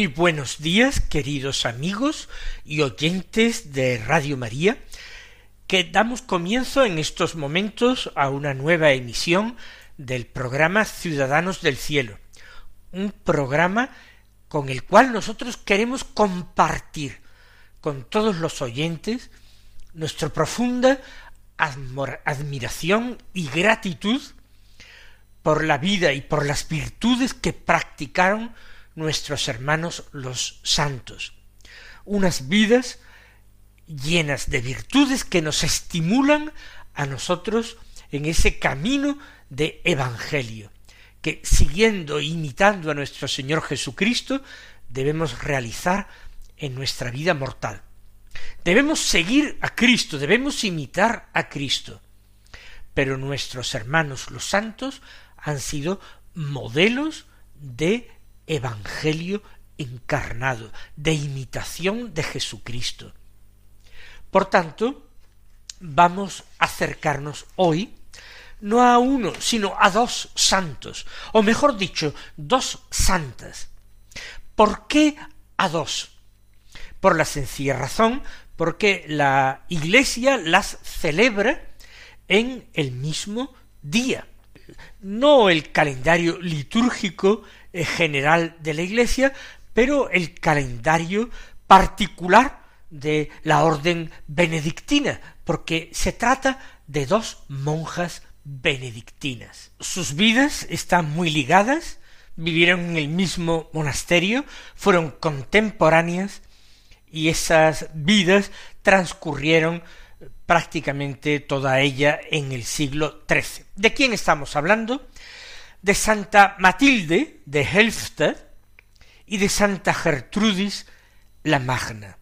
Muy buenos días, queridos amigos y oyentes de Radio María, que damos comienzo en estos momentos a una nueva emisión del programa Ciudadanos del Cielo, un programa con el cual nosotros queremos compartir con todos los oyentes nuestra profunda admiración y gratitud por la vida y por las virtudes que practicaron nuestros hermanos los santos. Unas vidas llenas de virtudes que nos estimulan a nosotros en ese camino de evangelio, que siguiendo e imitando a nuestro Señor Jesucristo debemos realizar en nuestra vida mortal. Debemos seguir a Cristo, debemos imitar a Cristo. Pero nuestros hermanos los santos han sido modelos de evangelio encarnado, de imitación de Jesucristo. Por tanto, vamos a acercarnos hoy no a uno, sino a dos santos, o mejor dicho, dos santas. ¿Por qué a dos? Por la sencilla razón porque la Iglesia las celebra en el mismo día. No el calendario litúrgico general de la Iglesia, pero el calendario particular de la orden benedictina, porque se trata de dos monjas benedictinas. Sus vidas están muy ligadas, vivieron en el mismo monasterio, fueron contemporáneas y esas vidas transcurrieron prácticamente toda ella en el siglo XIII. ¿De quién estamos hablando? De Santa Matilde de Helfta y de Santa Gertrudis la Magna.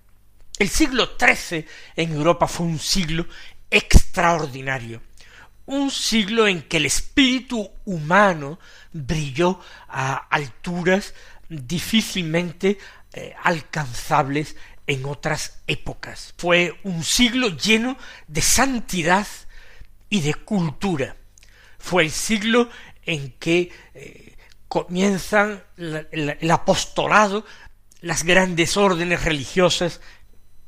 El siglo XIII en Europa fue un siglo extraordinario, un siglo en que el espíritu humano brilló a alturas difícilmente eh, alcanzables en otras épocas. Fue un siglo lleno de santidad y de cultura. Fue el siglo en que eh, comienzan el apostolado, las grandes órdenes religiosas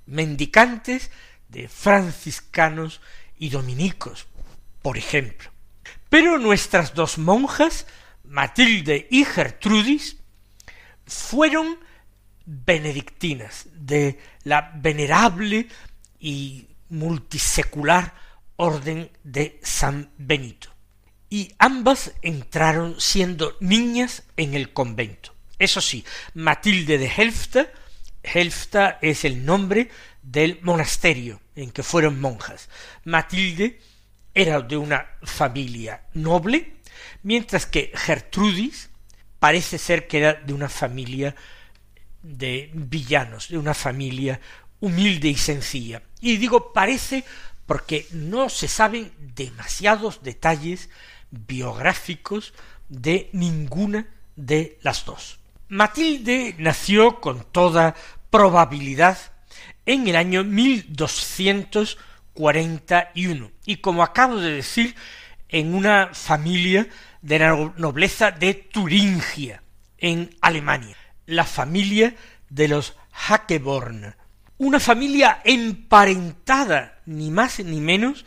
mendicantes de franciscanos y dominicos, por ejemplo. Pero nuestras dos monjas, Matilde y Gertrudis, fueron benedictinas de la venerable y multisecular orden de San Benito y ambas entraron siendo niñas en el convento. Eso sí, Matilde de Helfta, Helfta es el nombre del monasterio en que fueron monjas. Matilde era de una familia noble, mientras que Gertrudis parece ser que era de una familia de villanos, de una familia humilde y sencilla. Y digo parece porque no se saben demasiados detalles biográficos de ninguna de las dos. Matilde nació con toda probabilidad en el año 1241 y como acabo de decir en una familia de la nobleza de Turingia en Alemania, la familia de los Hackeborn, una familia emparentada ni más ni menos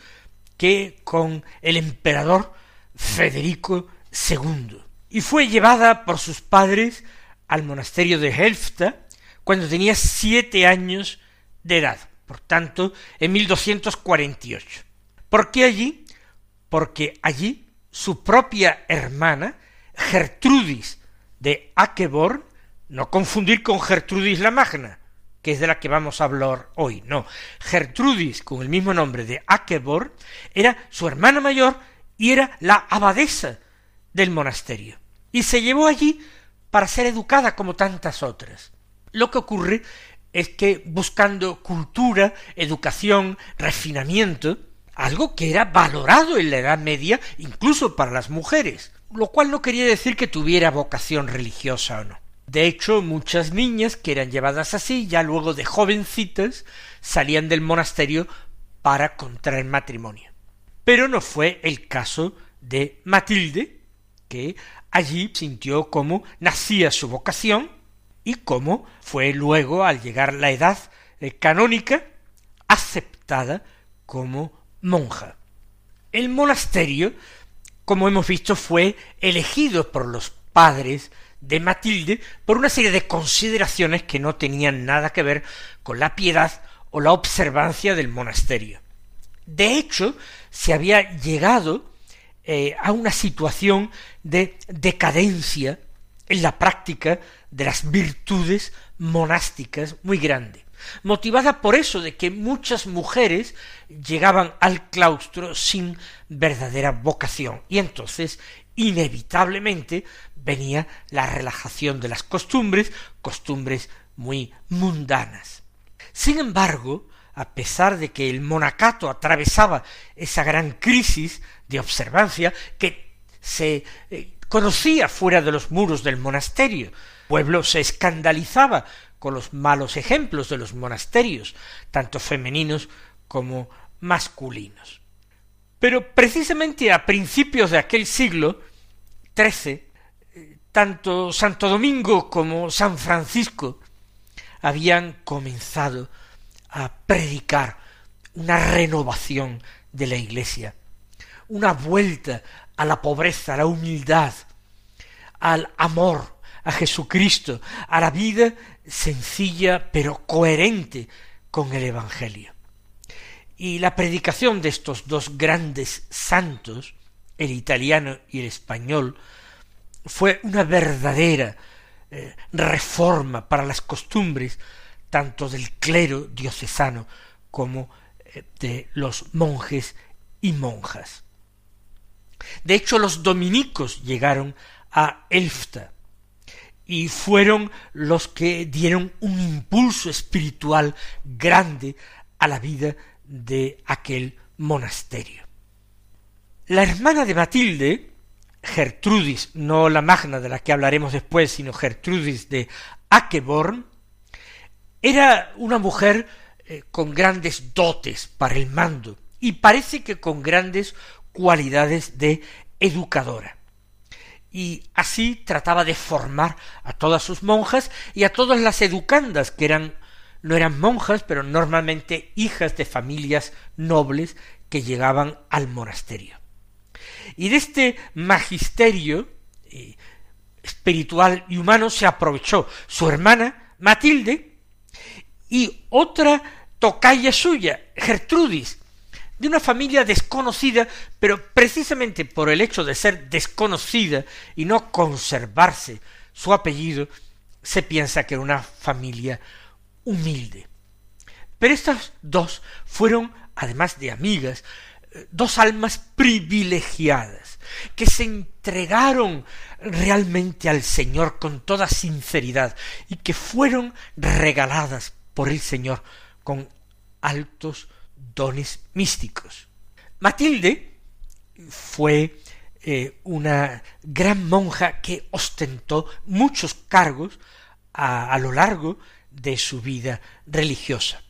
que con el emperador Federico II, y fue llevada por sus padres al monasterio de Helfta cuando tenía siete años de edad, por tanto, en 1248. ¿Por qué allí? Porque allí su propia hermana Gertrudis de Akeborn, no confundir con Gertrudis la Magna, que es de la que vamos a hablar hoy, no. Gertrudis, con el mismo nombre de Akeborn, era su hermana mayor y era la abadesa del monasterio. Y se llevó allí para ser educada como tantas otras. Lo que ocurre es que buscando cultura, educación, refinamiento, algo que era valorado en la Edad Media incluso para las mujeres, lo cual no quería decir que tuviera vocación religiosa o no. De hecho, muchas niñas que eran llevadas así, ya luego de jovencitas, salían del monasterio para contraer matrimonio. Pero no fue el caso de Matilde, que allí sintió cómo nacía su vocación y cómo fue luego, al llegar la edad eh, canónica, aceptada como monja. El monasterio, como hemos visto, fue elegido por los padres de Matilde por una serie de consideraciones que no tenían nada que ver con la piedad o la observancia del monasterio. De hecho, se había llegado eh, a una situación de decadencia en la práctica de las virtudes monásticas muy grande, motivada por eso de que muchas mujeres llegaban al claustro sin verdadera vocación y entonces inevitablemente venía la relajación de las costumbres, costumbres muy mundanas. Sin embargo, a pesar de que el monacato atravesaba esa gran crisis de observancia que se eh, conocía fuera de los muros del monasterio, el pueblo se escandalizaba con los malos ejemplos de los monasterios, tanto femeninos como masculinos. Pero precisamente a principios de aquel siglo XIII, tanto Santo Domingo como San Francisco habían comenzado a predicar una renovación de la Iglesia, una vuelta a la pobreza, a la humildad, al amor a Jesucristo, a la vida sencilla pero coherente con el Evangelio. Y la predicación de estos dos grandes santos, el italiano y el español, fue una verdadera eh, reforma para las costumbres tanto del clero diocesano como eh, de los monjes y monjas. De hecho, los dominicos llegaron a Elfta y fueron los que dieron un impulso espiritual grande a la vida de aquel monasterio. La hermana de Matilde, Gertrudis, no la magna de la que hablaremos después, sino Gertrudis de Akeborn, era una mujer eh, con grandes dotes para el mando y parece que con grandes cualidades de educadora. Y así trataba de formar a todas sus monjas y a todas las educandas que eran no eran monjas, pero normalmente hijas de familias nobles que llegaban al monasterio. Y de este magisterio eh, espiritual y humano se aprovechó su hermana Matilde y otra tocaya suya, Gertrudis, de una familia desconocida, pero precisamente por el hecho de ser desconocida y no conservarse su apellido, se piensa que era una familia humilde. Pero estas dos fueron, además de amigas, dos almas privilegiadas, que se entregaron realmente al Señor con toda sinceridad y que fueron regaladas por el Señor con altos dones místicos. Matilde fue eh, una gran monja que ostentó muchos cargos a lo largo de su vida religiosa.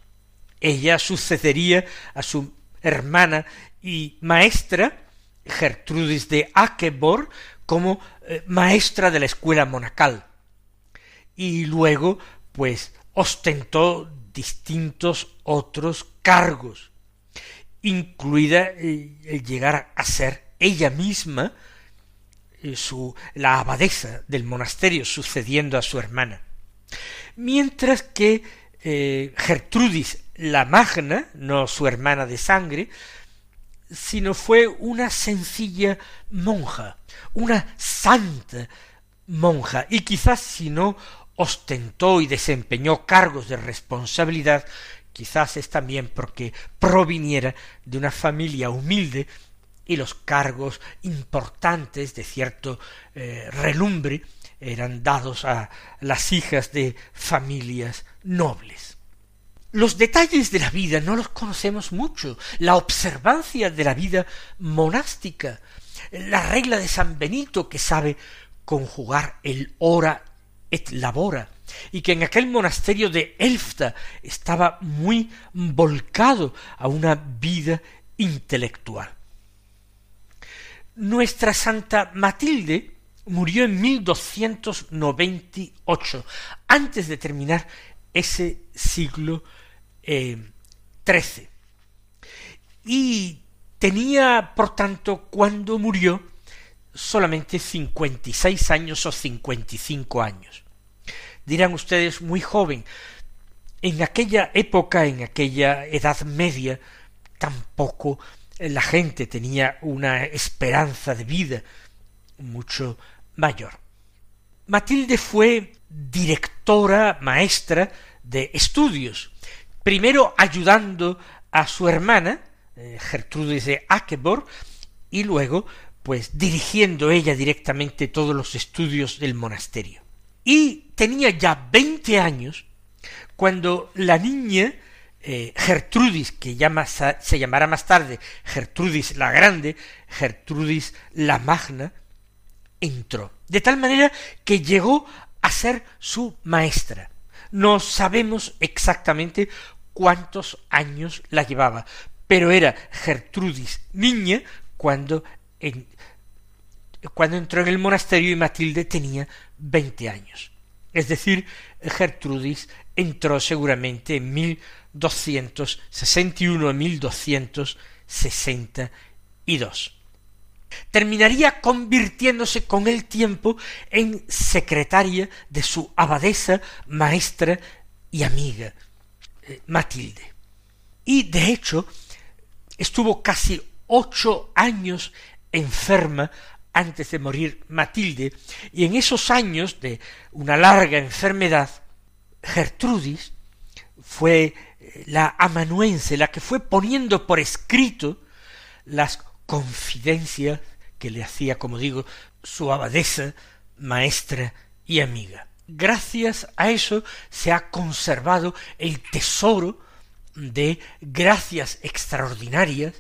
Ella sucedería a su hermana y maestra, Gertrudis de Akebor, como eh, maestra de la escuela monacal. Y luego, pues, ostentó distintos otros cargos, incluida eh, el llegar a ser ella misma eh, su, la abadesa del monasterio, sucediendo a su hermana. Mientras que Gertrudis la Magna, no su hermana de sangre, sino fue una sencilla monja, una santa monja, y quizás si no ostentó y desempeñó cargos de responsabilidad, quizás es también porque proviniera de una familia humilde y los cargos importantes de cierto eh, relumbre eran dados a las hijas de familias nobles. Los detalles de la vida no los conocemos mucho. La observancia de la vida monástica, la regla de San Benito que sabe conjugar el hora et labora, y que en aquel monasterio de Elfta estaba muy volcado a una vida intelectual. Nuestra Santa Matilde murió en 1298, antes de terminar ese siglo XIII. Eh, y tenía, por tanto, cuando murió, solamente cincuenta y seis años o cincuenta y cinco años. Dirán ustedes, muy joven. En aquella época, en aquella edad media, tampoco la gente tenía una esperanza de vida mucho mayor. Matilde fue directora, maestra de estudios, primero ayudando a su hermana, eh, Gertrudis de Akeborg, y luego pues dirigiendo ella directamente todos los estudios del monasterio. Y tenía ya veinte años cuando la niña eh, Gertrudis, que llama, se llamará más tarde Gertrudis la Grande, Gertrudis la Magna, entró. De tal manera que llegó a ser su maestra. No sabemos exactamente cuántos años la llevaba, pero era Gertrudis niña cuando, cuando entró en el monasterio y Matilde tenía veinte años. Es decir, Gertrudis entró seguramente en 1261 a 1262. Terminaría convirtiéndose con el tiempo en secretaria de su abadesa, maestra y amiga, eh, Matilde. Y de hecho, estuvo casi ocho años enferma antes de morir Matilde, y en esos años de una larga enfermedad, Gertrudis fue eh, la amanuense la que fue poniendo por escrito las confidencias que le hacía, como digo, su abadesa, maestra y amiga. Gracias a eso se ha conservado el tesoro de gracias extraordinarias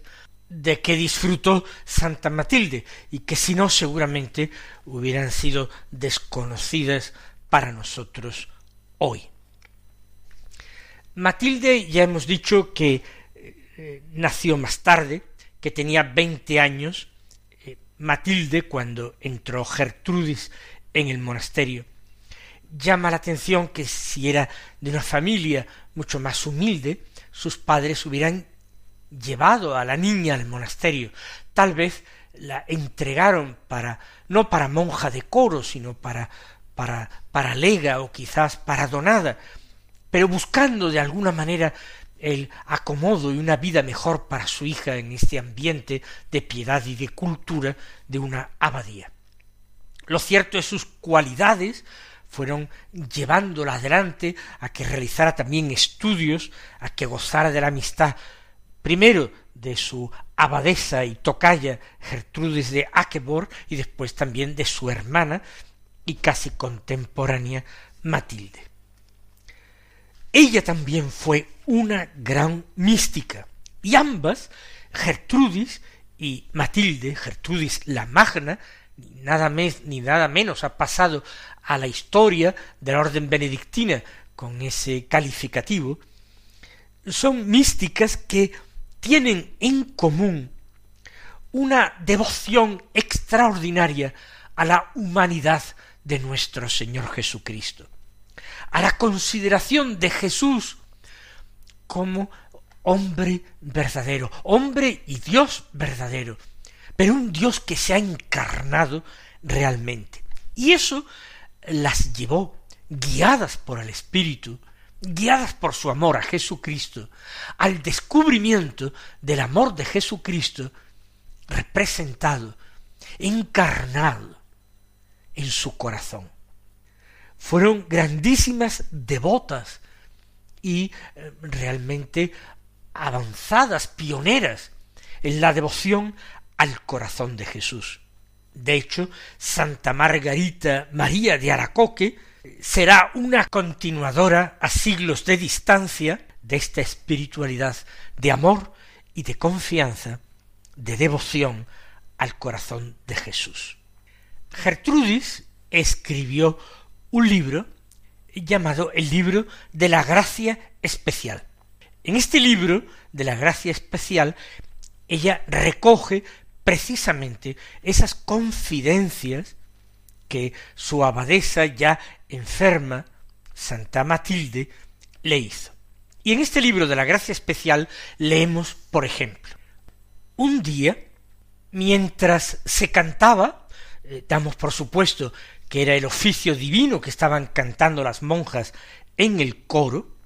de que disfrutó Santa Matilde y que si no seguramente hubieran sido desconocidas para nosotros hoy. Matilde ya hemos dicho que eh, nació más tarde, que tenía veinte años, eh, Matilde cuando entró Gertrudis en el monasterio. Llama la atención que si era de una familia mucho más humilde, sus padres hubieran llevado a la niña al monasterio. Tal vez la entregaron para no para monja de coro, sino para para para lega o quizás para donada, pero buscando de alguna manera el acomodo y una vida mejor para su hija en este ambiente de piedad y de cultura de una abadía. Lo cierto es sus cualidades fueron llevándola adelante a que realizara también estudios, a que gozara de la amistad primero de su abadesa y tocaya Gertrudis de Akeborg y después también de su hermana y casi contemporánea Matilde. Ella también fue una gran mística y ambas, Gertrudis y Matilde, Gertrudis la Magna, nada, más ni nada menos ha pasado a la historia de la orden benedictina con ese calificativo, son místicas que tienen en común una devoción extraordinaria a la humanidad de nuestro Señor Jesucristo, a la consideración de Jesús como hombre verdadero, hombre y Dios verdadero, pero un Dios que se ha encarnado realmente. Y eso las llevó, guiadas por el Espíritu, guiadas por su amor a Jesucristo, al descubrimiento del amor de Jesucristo representado, encarnado en su corazón. Fueron grandísimas devotas y eh, realmente avanzadas, pioneras en la devoción al corazón de Jesús. De hecho, Santa Margarita María de Aracoque será una continuadora a siglos de distancia de esta espiritualidad de amor y de confianza, de devoción al corazón de Jesús. Gertrudis escribió un libro llamado el libro de la gracia especial. En este libro de la gracia especial ella recoge precisamente esas confidencias que su abadesa ya enferma, Santa Matilde, le hizo. Y en este libro de la gracia especial leemos, por ejemplo, un día, mientras se cantaba, eh, damos por supuesto que era el oficio divino que estaban cantando las monjas en el coro,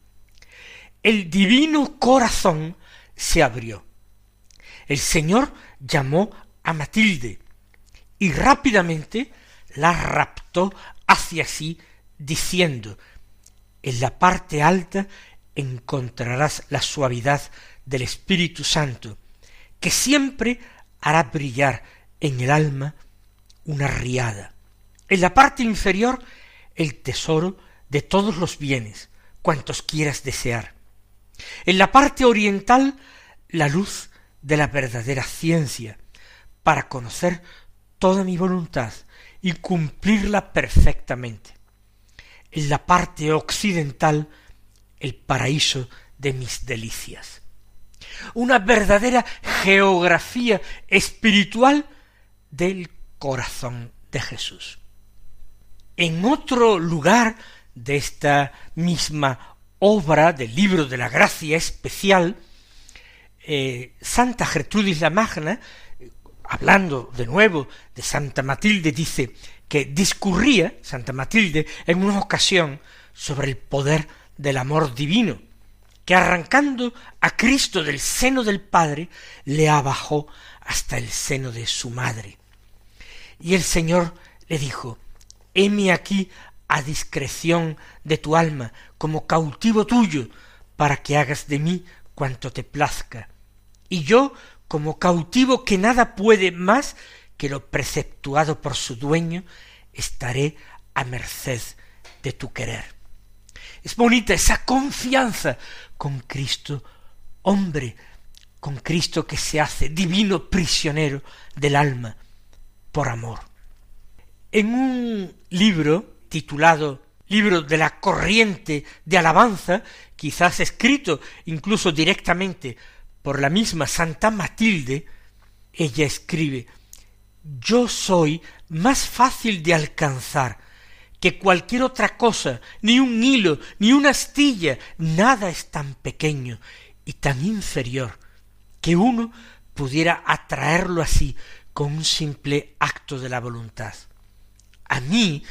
el divino corazón se abrió. El Señor llamó a Matilde y rápidamente la raptó hacia sí, diciendo En la parte alta encontrarás la suavidad del Espíritu Santo, que siempre hará brillar en el alma una riada. En la parte inferior el tesoro de todos los bienes, cuantos quieras desear. En la parte oriental la luz de la verdadera ciencia, para conocer toda mi voluntad y cumplirla perfectamente. En la parte occidental el paraíso de mis delicias. Una verdadera geografía espiritual del corazón de Jesús. En otro lugar de esta misma obra del libro de la gracia especial, eh, Santa Gertrudis la Magna, hablando de nuevo de Santa Matilde, dice que discurría Santa Matilde en una ocasión sobre el poder del amor divino, que arrancando a Cristo del seno del Padre, le abajó hasta el seno de su madre. Y el Señor le dijo, heme aquí a discreción de tu alma, como cautivo tuyo, para que hagas de mí cuanto te plazca. Y yo, como cautivo que nada puede más que lo preceptuado por su dueño, estaré a merced de tu querer. Es bonita esa confianza con Cristo, hombre, con Cristo que se hace divino prisionero del alma por amor. En un libro titulado Libro de la corriente de alabanza, quizás escrito incluso directamente por la misma Santa Matilde, ella escribe Yo soy más fácil de alcanzar que cualquier otra cosa, ni un hilo, ni una astilla, nada es tan pequeño y tan inferior que uno pudiera atraerlo así con un simple acto de la voluntad. A mí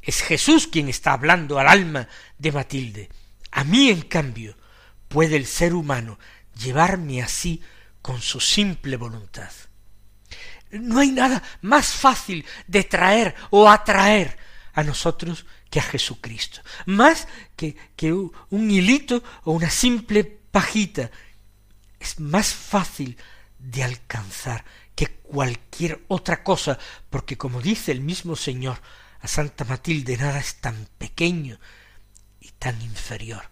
es Jesús quien está hablando al alma de Matilde. A mí, en cambio, puede el ser humano llevarme así con su simple voluntad. No hay nada más fácil de traer o atraer a nosotros que a Jesucristo, más que, que un hilito o una simple pajita. Es más fácil de alcanzar que cualquier otra cosa, porque como dice el mismo Señor a Santa Matilde, nada es tan pequeño y tan inferior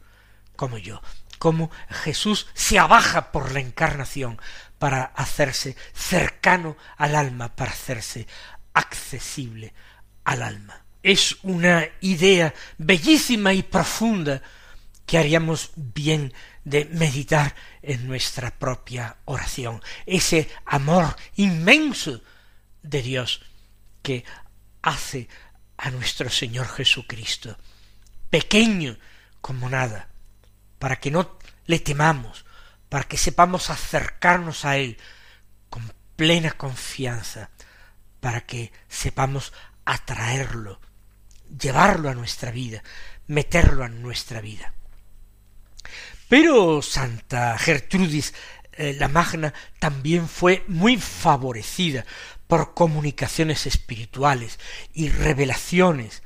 como yo, como Jesús se abaja por la encarnación para hacerse cercano al alma, para hacerse accesible al alma. Es una idea bellísima y profunda que haríamos bien de meditar en nuestra propia oración, ese amor inmenso de Dios que hace a nuestro Señor Jesucristo, pequeño como nada, para que no le temamos, para que sepamos acercarnos a Él con plena confianza, para que sepamos atraerlo, llevarlo a nuestra vida, meterlo en nuestra vida. Pero Santa Gertrudis eh, la Magna también fue muy favorecida por comunicaciones espirituales y revelaciones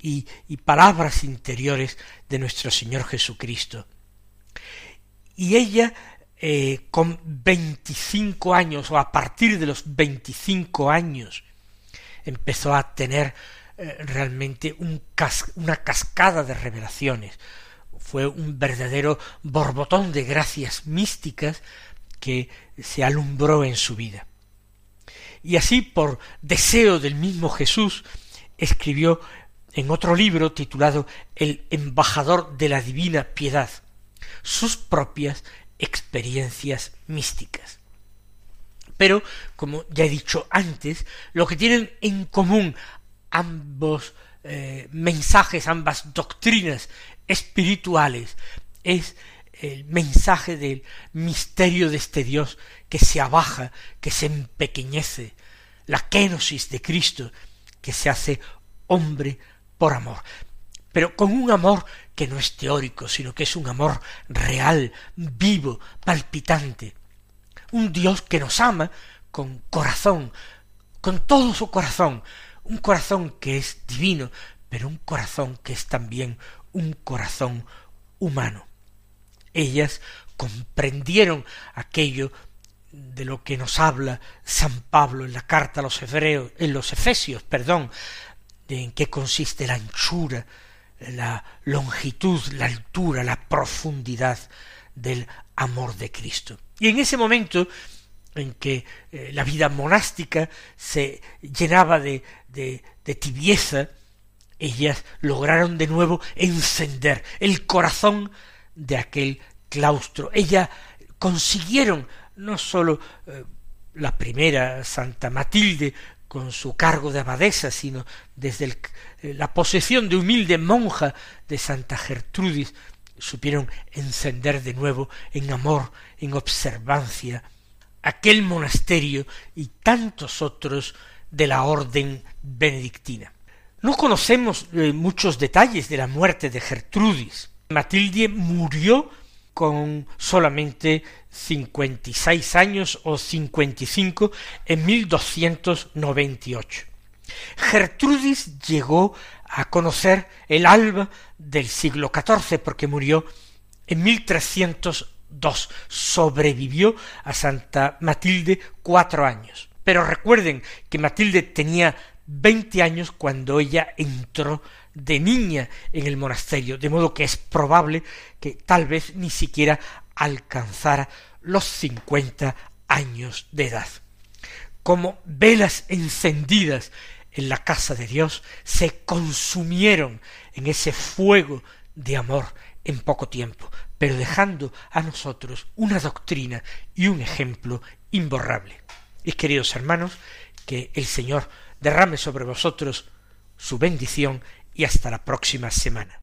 y, palabras interiores de nuestro Señor Jesucristo. Y ella, eh, con veinticinco años, o a partir de los veinticinco años, empezó a tener eh, realmente una cascada de revelaciones. Fue un verdadero borbotón de gracias místicas que se alumbró en su vida. Y así, por deseo del mismo Jesús, escribió en otro libro titulado El embajador de la divina piedad, sus propias experiencias místicas. Pero, como ya he dicho antes, lo que tienen en común ambos eh, mensajes, ambas doctrinas espirituales, es el mensaje del misterio de este Dios que se abaja, que se empequeñece, la kenosis de Cristo, que se hace hombre por amor, pero con un amor que no es teórico, sino que es un amor real, vivo, palpitante, un Dios que nos ama con corazón, con todo su corazón, un corazón que es divino, pero un corazón que es también un corazón humano. Ellas comprendieron aquello de lo que nos habla San Pablo en la carta a los hebreos, en los efesios, perdón, de en qué consiste la anchura, la longitud, la altura, la profundidad del amor de Cristo. Y en ese momento en que eh, la vida monástica se llenaba de, de, tibieza, ellas lograron de nuevo encender el corazón de aquel claustro. Ellas consiguieron no sólo eh, la primera Santa Matilde con su cargo de abadesa, sino desde eh, la posesión de humilde monja de Santa Gertrudis, supieron encender de nuevo en amor, en observancia, aquel monasterio y tantos otros de la orden benedictina. No conocemos eh, muchos detalles de la muerte de Gertrudis. Matilde murió con solamente cincuenta y seis años o cincuenta y cinco en mil doscientos noventa y ocho. Gertrudis llegó a conocer el alba del siglo XIV porque murió en mil trescientos dos. Sobrevivió a Santa Matilde cuatro años. Pero recuerden que Matilde tenía veinte años cuando ella entró de niña en el monasterio, de modo que es probable que tal vez ni siquiera alcanzara los cincuenta años de edad. Como velas encendidas en la casa de Dios se consumieron en ese fuego de amor en poco tiempo, pero dejando a nosotros una doctrina y un ejemplo imborrable. Y queridos hermanos, que el Señor derrame sobre vosotros su bendición y hasta la próxima semana.